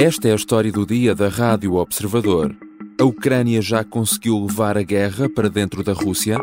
Esta é a história do dia da Rádio Observador. A Ucrânia já conseguiu levar a guerra para dentro da Rússia?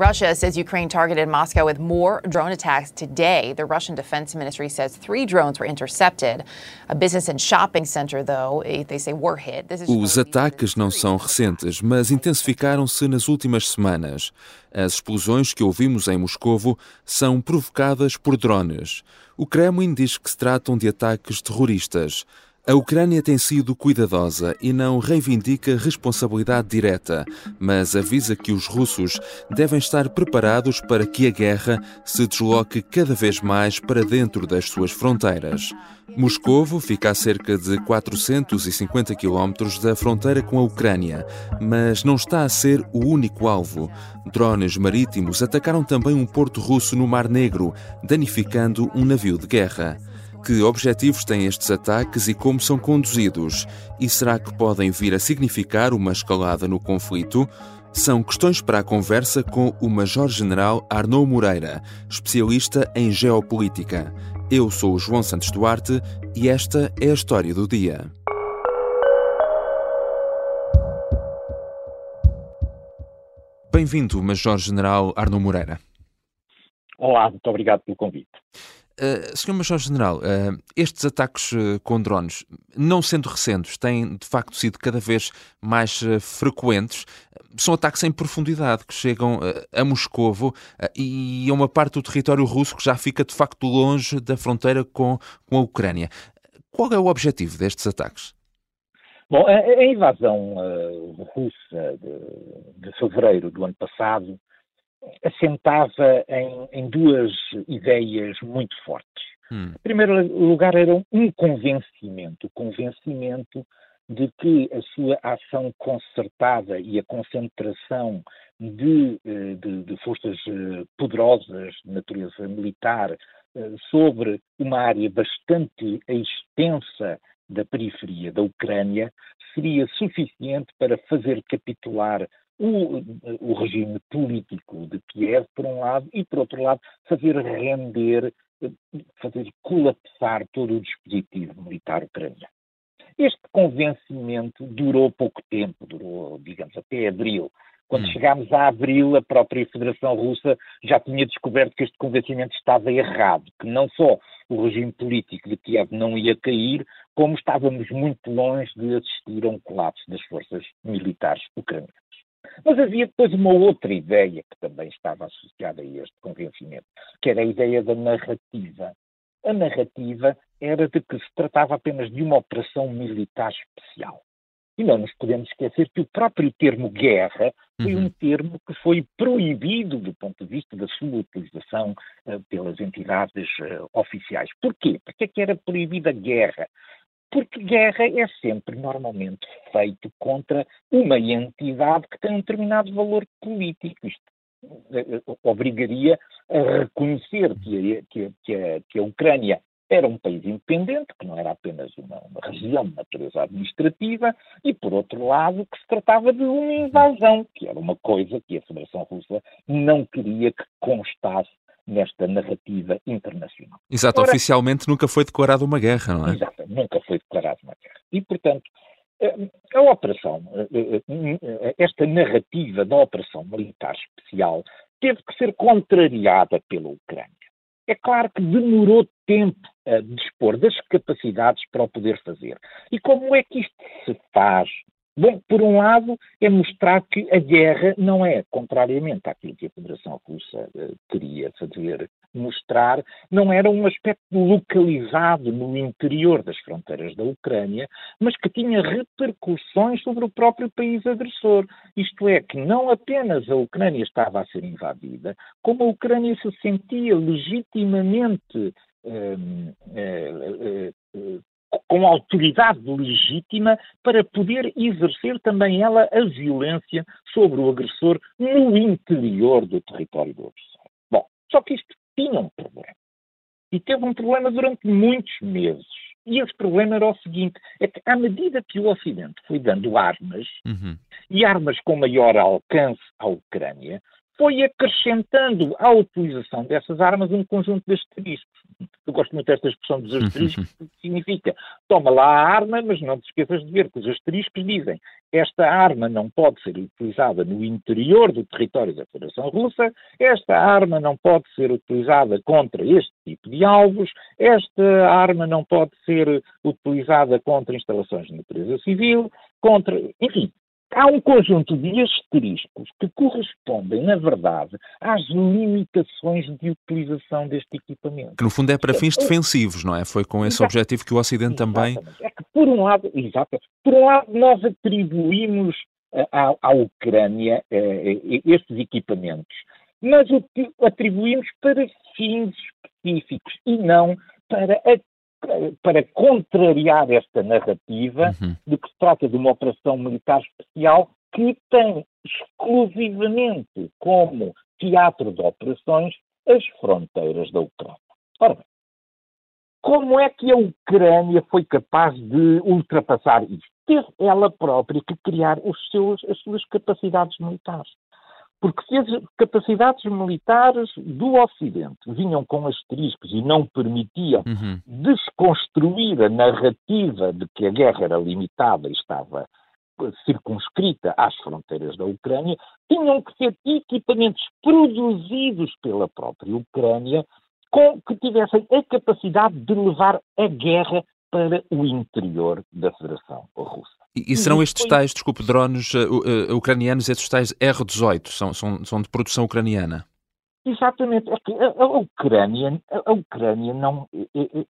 Russia says Ukraine targeted Moscow with more drone attacks today. The Russian Defense Ministry says three drones were intercepted. A business and shopping center, though, eh, they say were hit. Os ataques não são recentes, mas intensificaram-se nas últimas semanas. As explosões que ouvimos em Moscovo são provocadas por drones. O Kremlin diz que se tratam de ataques terroristas. A Ucrânia tem sido cuidadosa e não reivindica responsabilidade direta, mas avisa que os russos devem estar preparados para que a guerra se desloque cada vez mais para dentro das suas fronteiras. Moscovo fica a cerca de 450 quilómetros da fronteira com a Ucrânia, mas não está a ser o único alvo. Drones marítimos atacaram também um porto russo no Mar Negro, danificando um navio de guerra. Que objetivos têm estes ataques e como são conduzidos? E será que podem vir a significar uma escalada no conflito? São questões para a conversa com o Major-General Arnaud Moreira, especialista em geopolítica. Eu sou o João Santos Duarte e esta é a história do dia. Bem-vindo, Major-General Arnaud Moreira. Olá, muito obrigado pelo convite. Uh, Sr. Major-General, uh, estes ataques uh, com drones, não sendo recentes, têm de facto sido cada vez mais frequentes. São ataques em profundidade que chegam a Moscovo e a uma parte do território russo que já fica de facto longe da fronteira com, com a Ucrânia. Qual é o objetivo destes ataques? Bom, a, a invasão russa de, de fevereiro do ano passado assentava em, em duas ideias muito fortes. Hum. Em primeiro lugar, era um convencimento, o convencimento de que a sua ação concertada e a concentração de, eh, de, de forças eh, poderosas de natureza militar eh, sobre uma área bastante extensa da periferia da Ucrânia seria suficiente para fazer capitular o, o regime político de Kiev, por um lado, e, por outro lado, fazer render, fazer colapsar todo o dispositivo militar ucraniano. Este convencimento durou pouco tempo, durou, digamos, até abril. Quando hum. chegámos a abril, a própria Federação Russa já tinha descoberto que este convencimento estava errado, que não só o regime político de Kiev não ia cair, como estávamos muito longe de assistir a um colapso das forças militares ucranianas. Mas havia depois uma outra ideia que também estava associada a este convencimento, que era a ideia da narrativa. A narrativa era de que se tratava apenas de uma operação militar especial. E não nos podemos esquecer que o próprio termo guerra foi um uhum. termo que foi proibido do ponto de vista da sua utilização uh, pelas entidades uh, oficiais. Porquê? Porque é que era proibida a guerra? Porque guerra é sempre normalmente feito contra uma entidade que tem um determinado valor político. Isto eh, eh, obrigaria a reconhecer que a, que, a, que, a, que a, Ucrânia era um país independente, que não era apenas uma, uma, região de natureza administrativa, e, por outro lado, que se tratava de uma invasão, que era uma coisa que a Federação Russa não queria que constasse nesta narrativa internacional. Exato, Ora, oficialmente nunca foi declarada uma guerra, não é? Exato, nunca foi declarada uma guerra. E, portanto, eh, a operação, eh, eh, esta narrativa da operação militar especial teve que ser contrariada pela Ucrânia. É claro que demorou tempo a dispor das capacidades para o poder fazer. E como é que isto se faz Bom, por um lado, é mostrar que a guerra não é, contrariamente àquilo que a Federação Russa uh, queria fazer mostrar, não era um aspecto localizado no interior das fronteiras da Ucrânia, mas que tinha repercussões sobre o próprio país agressor. Isto é, que não apenas a Ucrânia estava a ser invadida, como a Ucrânia se sentia legitimamente uh, uh, com autoridade legítima para poder exercer também ela a violência sobre o agressor no interior do território do agressor. Bom, só que isto tinha um problema. E teve um problema durante muitos meses. E esse problema era o seguinte: é que à medida que o Ocidente foi dando armas, uhum. e armas com maior alcance à Ucrânia, foi acrescentando à utilização dessas armas um conjunto de asteriscos. Eu gosto muito desta expressão dos asteriscos, porque significa toma lá a arma, mas não te esqueças de ver que os asteriscos dizem esta arma não pode ser utilizada no interior do território da Federação Russa, esta arma não pode ser utilizada contra este tipo de alvos, esta arma não pode ser utilizada contra instalações de natureza civil, contra. Enfim, há um conjunto de asteriscos que correspondem, na verdade, às limitações de utilização deste equipamento. Que no fundo é para fins defensivos, não é? Foi com esse Exato. objetivo que o Ocidente também. É que por um lado, exato, por um lado nós atribuímos eh, à, à Ucrânia eh, estes equipamentos, mas atribuímos para fins específicos e não para a para contrariar esta narrativa uhum. de que se trata de uma operação militar especial que tem exclusivamente como teatro de operações as fronteiras da Ucrânia. Ora bem, como é que a Ucrânia foi capaz de ultrapassar isto? Teve ela própria que criar seus, as suas capacidades militares. Porque se as capacidades militares do Ocidente vinham com asteriscos e não permitiam uhum. desconstruir a narrativa de que a guerra era limitada e estava circunscrita às fronteiras da Ucrânia, tinham que ser equipamentos produzidos pela própria Ucrânia com que tivessem a capacidade de levar a guerra para o interior da Federação Russa. E, e serão estes tais, desculpe, drones uh, uh, ucranianos, estes tais R-18, são, são, são de produção ucraniana? Exatamente. É que a, a, Ucrânia, a, a, Ucrânia não,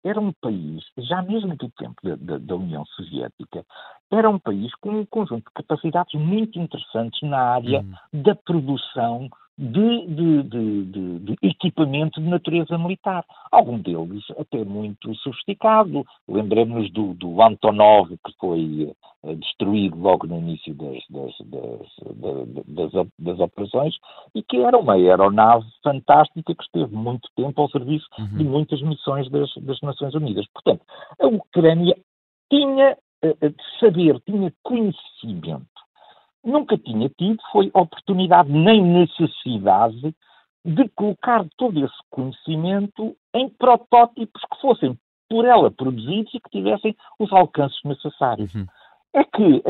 era um país, já mesmo do tempo da, da, da, União Soviética, era um país com um conjunto de capacidades muito interessantes na área hum. da produção de, de, de, de, equipamento de natureza militar. Algum deles até muito sofisticado. Lembremos do, do Antonov, que foi uh, destruído logo no início das, das, das, das, das, operações, e que era uma aeronave fantástica que esteve muito tempo ao serviço uhum. de muitas missões das, das Nações Unidas. Portanto, a Ucrânia tinha uh, saber, tinha conhecimento nunca tinha tido foi oportunidade nem necessidade de colocar todo esse conhecimento em protótipos que fossem por ela produzidos e que tivessem os alcances necessários. Uhum. É que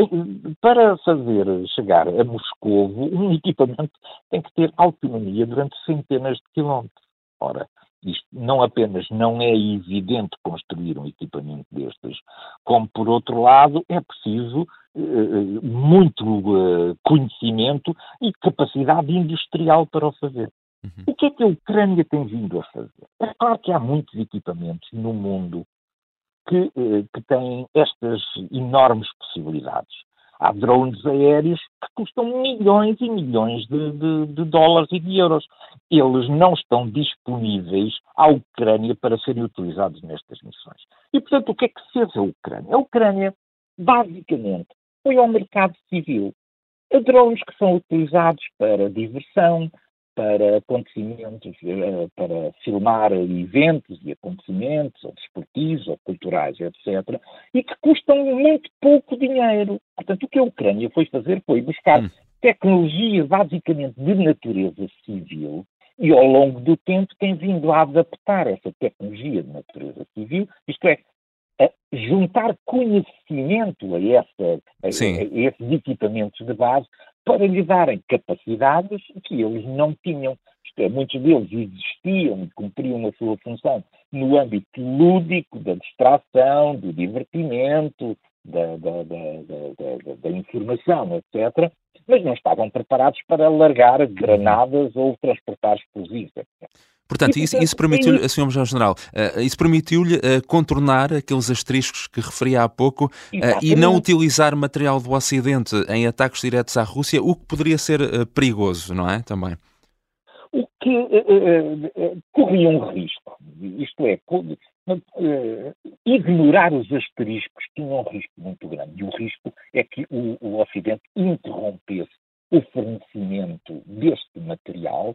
para fazer chegar a Moscou um equipamento tem que ter autonomia durante centenas de quilómetros. Ora, isto não apenas não é evidente construir um equipamento destes, como por outro lado é preciso eh, muito eh, conhecimento e capacidade industrial para o fazer. Uhum. O que é que a Ucrânia tem vindo a fazer? É claro que há muitos equipamentos no mundo que, eh, que têm estas enormes possibilidades. Há drones aéreos que custam milhões e milhões de, de, de, dólares e de euros. Eles não estão disponíveis à Ucrânia para serem utilizados nestas missões. E, portanto, o que é que fez a Ucrânia? A Ucrânia, basicamente, foi ao mercado civil. Há drones que são utilizados para diversão, para acontecimentos, eh, para filmar eventos e acontecimentos, ou desportivos, ou culturais, etc., e que custam muito pouco dinheiro. Portanto, o que a Ucrânia foi fazer foi buscar hum. tecnologia basicamente de natureza civil, e ao longo do tempo tem vindo a adaptar essa tecnologia de natureza civil, isto é, juntar conhecimento a, essa, a, a, esses equipamentos de base para lhe darem capacidades que eles não tinham. Isto é, muitos deles existiam e cumpriam a sua função no âmbito lúdico, da distração, do divertimento, da, da, da, da informação, etc., mas não estavam preparados para largar granadas ou transportar explosivos, etc. Portanto, isso, isso permitiu-lhe, Sr. Major-General, isso permitiu-lhe contornar aqueles asteriscos que referi há pouco uh, e não utilizar material do Ocidente em ataques diretos à Rússia, o que poderia ser perigoso, não é? Também. O que corria um risco, isto é, ignorar os asteriscos tinha um risco muito grande. E o risco é que o, o Ocidente interrompesse o fornecimento deste material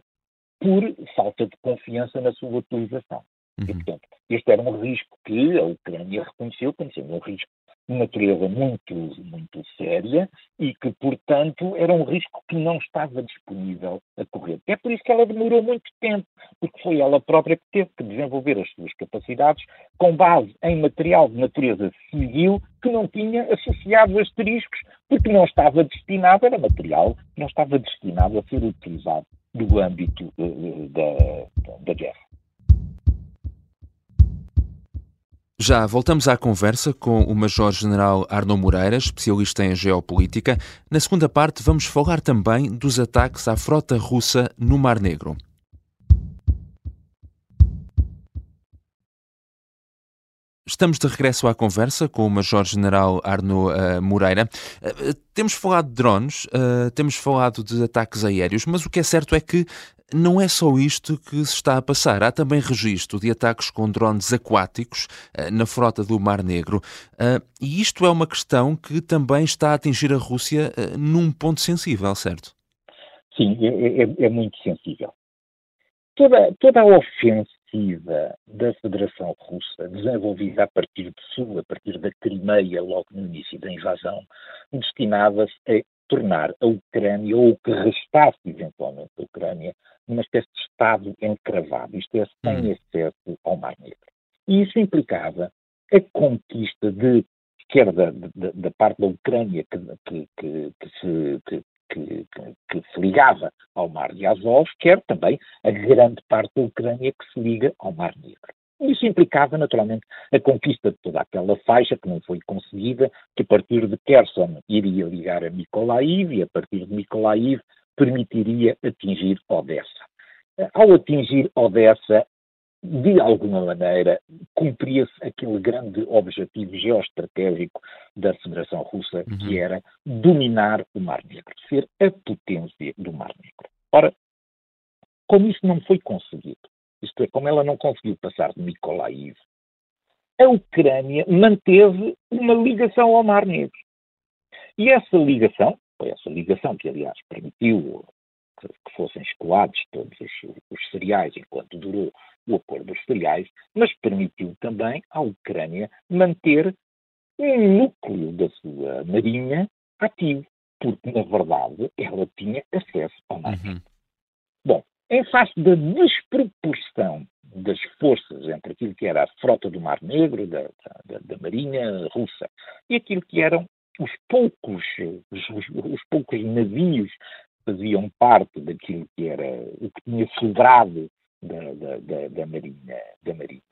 por falta de confiança na sua utilização. Uhum. E, portanto, este era um risco que a Ucrânia reconheceu como sendo um risco de natureza muito, muito séria e que, portanto, era um risco que não estava disponível a correr. É por isso que ela demorou muito tempo, porque foi ela própria que teve que desenvolver as suas capacidades com base em material de natureza civil que não tinha associados asteriscos, porque não estava destinado, era material que não estava destinado a ser utilizado no âmbito uh, da, da guerra. Já voltamos à conversa com o Major-General Arno Moreira, especialista em geopolítica. Na segunda parte, vamos falar também dos ataques à frota russa no Mar Negro. Estamos de regresso à conversa com o Major-General Arno uh, Moreira. Uh, temos falado de drones, uh, temos falado de ataques aéreos, mas o que é certo é que não é só isto que se está a passar. Há também registro de ataques com drones aquáticos na frota do Mar Negro. e isto é uma questão que também está a atingir a Rússia num ponto sensível, certo? Sim, é, é, é muito sensível. Toda, toda a ofensa ofensiva da Federação Russa, desenvolvida a partir de Sul, a partir da Crimeia, logo no início da invasão, destinava-se a tornar a Ucrânia, ou o que restasse eventualmente a Ucrânia, numa espécie de Estado encravado, isto é, sem hum. acesso ao Mar Negro. E isso implicava a conquista de, quer da, da, da parte da Ucrânia que, que, que, que se, que, que, que, se ligava ao Mar de Azov, quer também a grande parte da Ucrânia que se liga ao Mar Negro. Isso implicava, naturalmente, a conquista de toda aquela faixa que não foi conseguida, que a partir de Kherson iria ligar a Mykolaiv e a partir de Mykolaiv permitiria atingir Odessa. Ao atingir Odessa, de alguma maneira, cumpria-se aquele grande objetivo geoestratégico da Federação Russa, uhum. que era dominar o Mar Negro, ser a potência do Mar Negro. Ora, como isso não foi conseguido, isto é, como ela não conseguiu passar de Mykolaiv, a Ucrânia manteve uma ligação ao Mar Negro. E essa ligação, foi essa ligação que, aliás, permitiu que, fossem escoados todos os, os cereais enquanto durou o acordo dos cereais, mas permitiu também à Ucrânia manter um núcleo da sua marinha ativo, porque, na verdade, ela tinha acesso ao mar. Uhum. Bom, em face da desproporção das forças entre aquilo que era a frota do Mar Negro, da, da, da Marinha russa, e aquilo que eram os poucos, os, os, poucos navios que faziam parte daquilo que era o que tinha sobrado da, da, da, da Marinha, da Marinha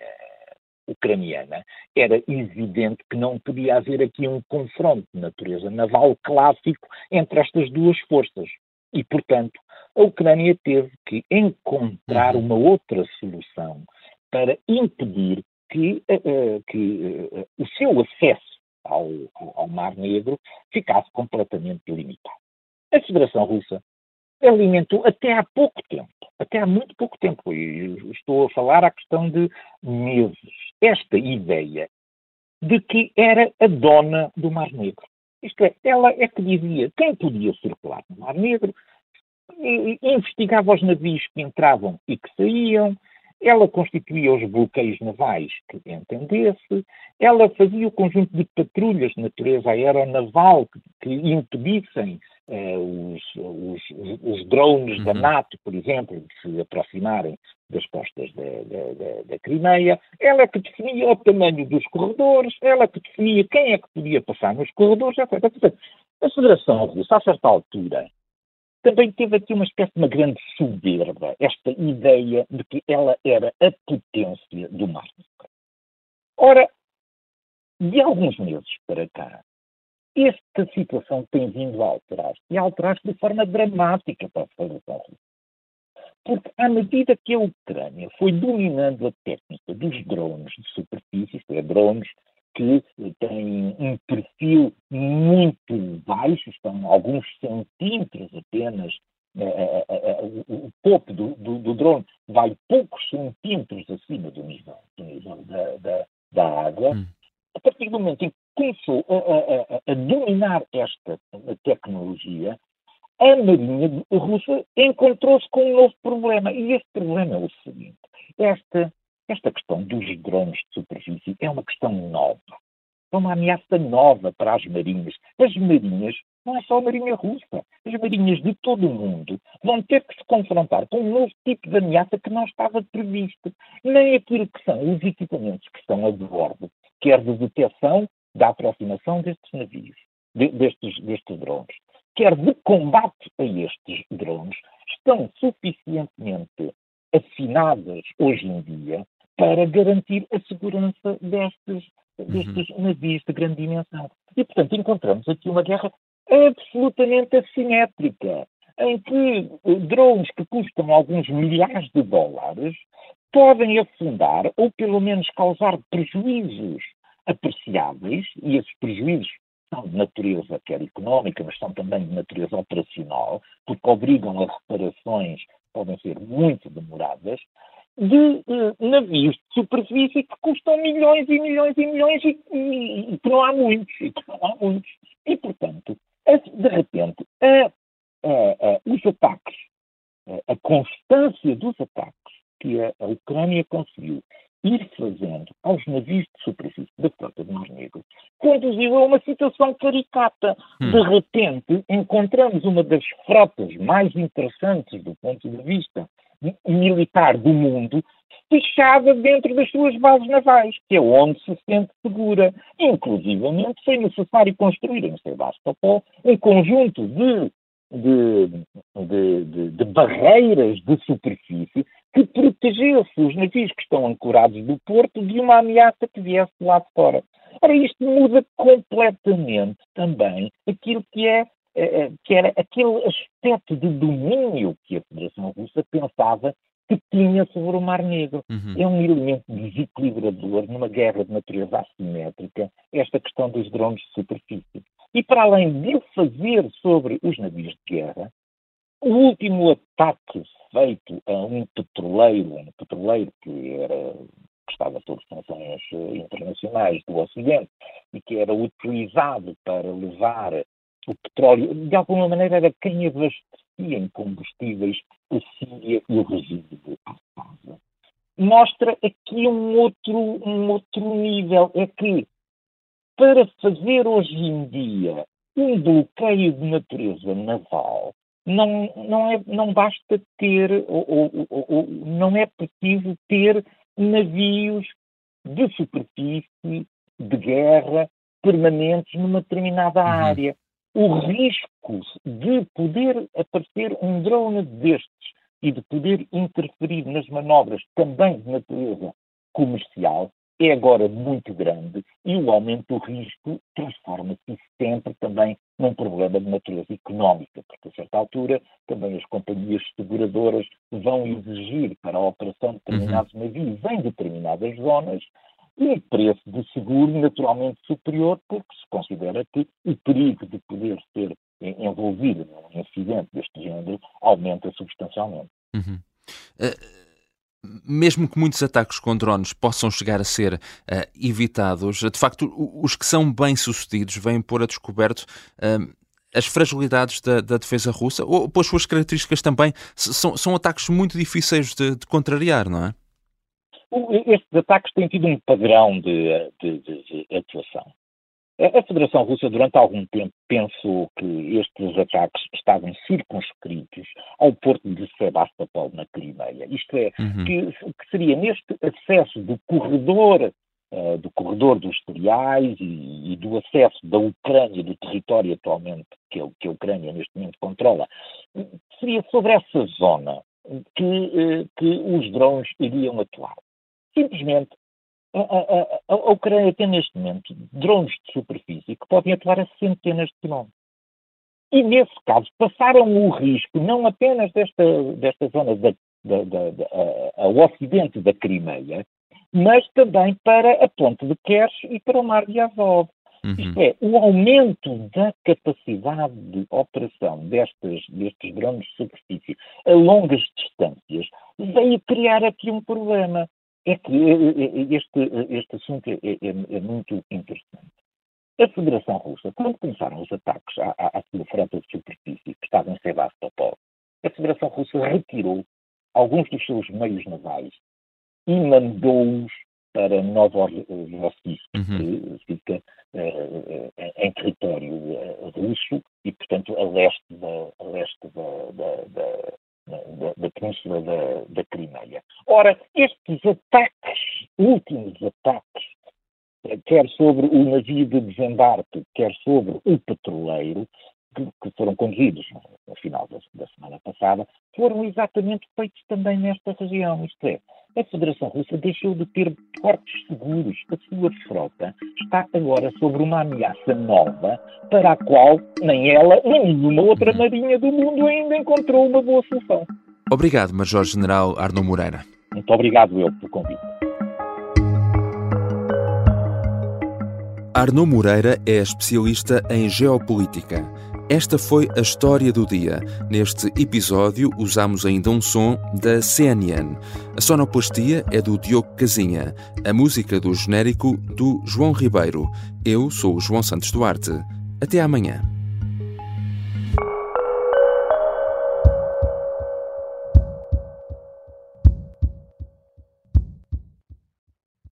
ucraniana, era evidente que não podia haver aqui um confronto de natureza naval clássico entre estas duas forças. E, portanto, a Ucrânia teve que encontrar uhum. uma outra solução para impedir que, uh, que uh, o seu acesso ao, ao Mar Negro ficasse completamente limitado. A Federação Russa alimentou até há pouco tempo, até há muito pouco tempo, e estou a falar a questão de meses, esta ideia de que era a dona do Mar Negro. Isto é, ela é que dizia quem podia circular no Mar Negro, investigava os navios que entravam e que saíam, ela constituía os bloqueios navais que entendesse, ela fazia o conjunto de patrulhas de natureza aeronaval que, que impedissem os, os, os, drones uhum. da NATO, por exemplo, de se aproximarem das costas da, da, da, da Crimeia, ela é que definia o tamanho dos corredores, ela é que definia quem é que podia passar nos corredores, etc. A Federação Russa, a certa altura, também teve aqui uma espécie de uma grande soberba, esta ideia de que ela era a potência do mar. Ora, de alguns meses para cá, esta situação tem vindo a alterar-se e a alterar-se de forma dramática para a Federação Russa. Porque à medida que a Ucrânia foi dominando a técnica dos drones de superfície, isto é, drones que têm um perfil muito baixo, estão alguns centímetros apenas, eh, eh, eh, o topo do, do, do, drone vai poucos centímetros acima do nível, do nível da, da, da água. Hum. A partir do momento em que começou a, a, a dominar esta tecnologia, a Marinha Russa encontrou-se com um novo problema. E esse problema é o seguinte: esta esta questão dos drones de superfície é uma questão nova. é uma ameaça nova para as marinhas. As marinhas, não é só a marinha russa, as marinhas de todo o mundo vão ter que se confrontar com um novo tipo de ameaça que não estava previsto. Nem aquilo que são os equipamentos que estão a bordo, quer de detecção da aproximação destes navios, de, destes, destes drones, quer de combate a estes drones, estão suficientemente afinadas hoje em dia para garantir a segurança destes, destes uhum. navios de grande dimensão. E, portanto, encontramos aqui uma guerra absolutamente assimétrica, em que eh, drones que custam alguns milhares de dólares podem afundar ou pelo menos causar prejuízos apreciáveis, e esses prejuízos são de natureza quer económica, mas são também de natureza operacional, porque obrigam a reparações podem ser muito demoradas, de uh, navios de superfície que custam milhões e milhões e milhões e, e, e que não há muitos, e que não há muitos. E, portanto, de repente, os ataques, a, constância dos ataques que a, Ucrânia conseguiu ir fazendo aos navios de superfície da frota do Mar Negro conduziu a uma situação caricata. Hum. De repente, encontramos uma das frotas mais interessantes do ponto de vista militar do mundo fechada dentro das suas bases navais, que é onde se sente segura. Inclusivamente foi necessário construir em Sebastopol um conjunto de, de, de, de, barreiras de superfície que protegesse os navios que estão ancorados do porto de uma ameaça que viesse lá de fora. Ora, isto muda completamente também aquilo que é eh, eh, que era aquele aspecto de domínio que a Federação Russa pensava que tinha sobre o Mar Negro. Uhum. É um elemento desequilibrador numa guerra de natureza assimétrica, esta questão dos drones de superfície. E para além de fazer sobre os navios de guerra, o último ataque feito a um petroleiro, um petroleiro que era que estava sob sanções eh, internacionais do Ocidente e que era utilizado para levar o petróleo, de alguma maneira era quem abastecia em combustíveis a Síria e o resíduo Assad. Mostra aqui um outro, um outro nível, é que para fazer hoje em dia um bloqueio de natureza naval, não, não, é, não basta ter, ou, ou, ou, não é preciso ter navios de superfície, de guerra, permanentes numa determinada uhum. área o risco de poder aparecer um drone destes e de poder interferir nas manobras também de natureza comercial é agora muito grande e o aumento do risco transforma-se sempre também num problema de natureza económica, porque a certa altura também as companhias seguradoras vão exigir para a operação de determinados uhum. navios em determinadas zonas um preço de seguro naturalmente superior, porque se considera que o perigo de poder ser envolvido num incidente deste género aumenta substancialmente. Uhum. Uh mesmo que muitos ataques com drones possam chegar a ser uh, evitados, de facto, os que são bem-sucedidos vêm pôr a descoberto uh, as fragilidades da, da, defesa russa, ou pelas suas características também, são, são ataques muito difíceis de, de contrariar, não é? Estes ataques têm tido um padrão de, de, de, de atuação. A Federação Russa, durante algum tempo, pensou que estes ataques estavam circunscritos ao porto de Sebastopol, na Crimeia. Isto é, uhum. que, que, seria neste acesso do corredor, uh, do corredor dos cereais e, e, do acesso da Ucrânia, do território atualmente que, que a Ucrânia neste momento controla, seria sobre essa zona que, uh, que os drones iriam atuar. Simplesmente, a, a, a, a Ucrânia tem neste momento drones de superfície que podem atuar a centenas de quilómetros. E, nesse caso, passaram o risco não apenas desta, desta zona da, da, da, da ao ocidente da Crimeia, mas também para a ponte de Kerch e para o mar de Azov. Uhum. Isto é, o aumento da capacidade de operação destes, destes drones de superfície a longas distâncias veio criar aqui um problema é que este, este assunto é, é, é, muito interessante. A Federação Russa, quando começaram os ataques à, à, à sua frota de superfície, que estava em Sebastopol, a Federação Russa retirou alguns dos seus meios navais e mandou-os para Novorossiysk, uhum. que fica uh, em território uh, russo e, portanto, a leste da, a leste da, da, da, da, da península da, da Crimeia. Ora, estes ataques, últimos ataques, quer sobre o navio de desembarque, quer sobre o petroleiro, que, que foram conduzidos no final da, da, semana passada, foram exatamente feitos também nesta região. Isto é, a Federação Russa deixou de ter portos seguros. A sua frota está agora sobre uma ameaça nova para a qual nem ela, nem nenhuma outra marinha do mundo ainda encontrou uma boa solução. Obrigado, Major-General Arno Moreira. Muito obrigado eu pelo convite. Arno Moreira é especialista em geopolítica. Esta foi a história do dia. Neste episódio usamos ainda um som da CNN. A sonoplastia é do Diogo Casinha, a música do genérico do João Ribeiro. Eu sou o João Santos Duarte. Até amanhã.